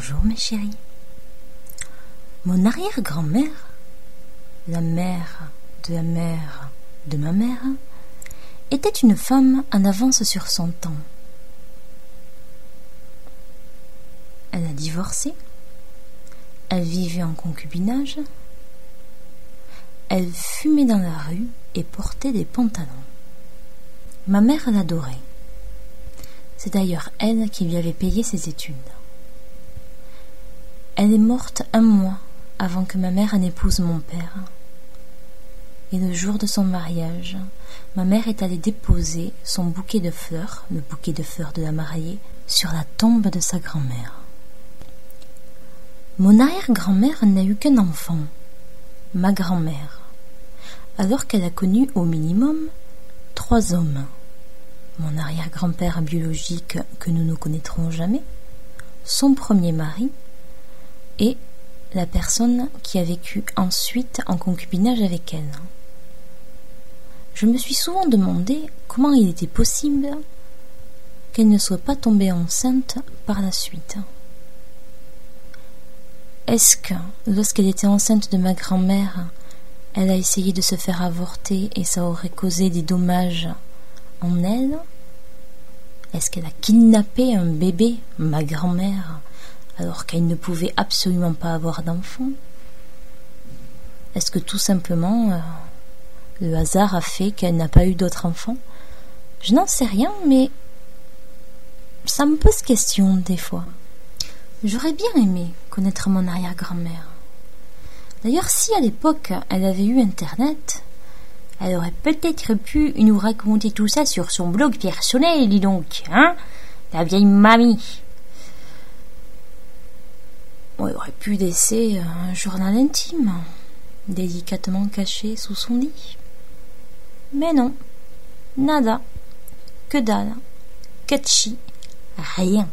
Bonjour mes chéris. Mon arrière-grand-mère, la mère de la mère de ma mère, était une femme en avance sur son temps. Elle a divorcé, elle vivait en concubinage, elle fumait dans la rue et portait des pantalons. Ma mère l'adorait. C'est d'ailleurs elle qui lui avait payé ses études. Elle est morte un mois avant que ma mère n'épouse mon père. Et le jour de son mariage, ma mère est allée déposer son bouquet de fleurs, le bouquet de fleurs de la mariée, sur la tombe de sa grand-mère. Mon arrière-grand-mère n'a eu qu'un enfant, ma grand-mère, alors qu'elle a connu au minimum trois hommes. Mon arrière-grand-père biologique que nous ne connaîtrons jamais, son premier mari, et la personne qui a vécu ensuite en concubinage avec elle. Je me suis souvent demandé comment il était possible qu'elle ne soit pas tombée enceinte par la suite. Est-ce que, lorsqu'elle était enceinte de ma grand-mère, elle a essayé de se faire avorter et ça aurait causé des dommages en elle? Est-ce qu'elle a kidnappé un bébé, ma grand-mère, alors qu'elle ne pouvait absolument pas avoir d'enfant Est-ce que tout simplement euh, le hasard a fait qu'elle n'a pas eu d'autres enfants? Je n'en sais rien, mais ça me pose question des fois. J'aurais bien aimé connaître mon arrière-grand-mère. D'ailleurs, si à l'époque elle avait eu Internet, elle aurait peut-être pu nous raconter tout ça sur son blog personnel, dis donc, hein? La vieille mamie. Pu laisser un journal intime, délicatement caché sous son lit. Mais non, nada, que dalle, catchy, rien.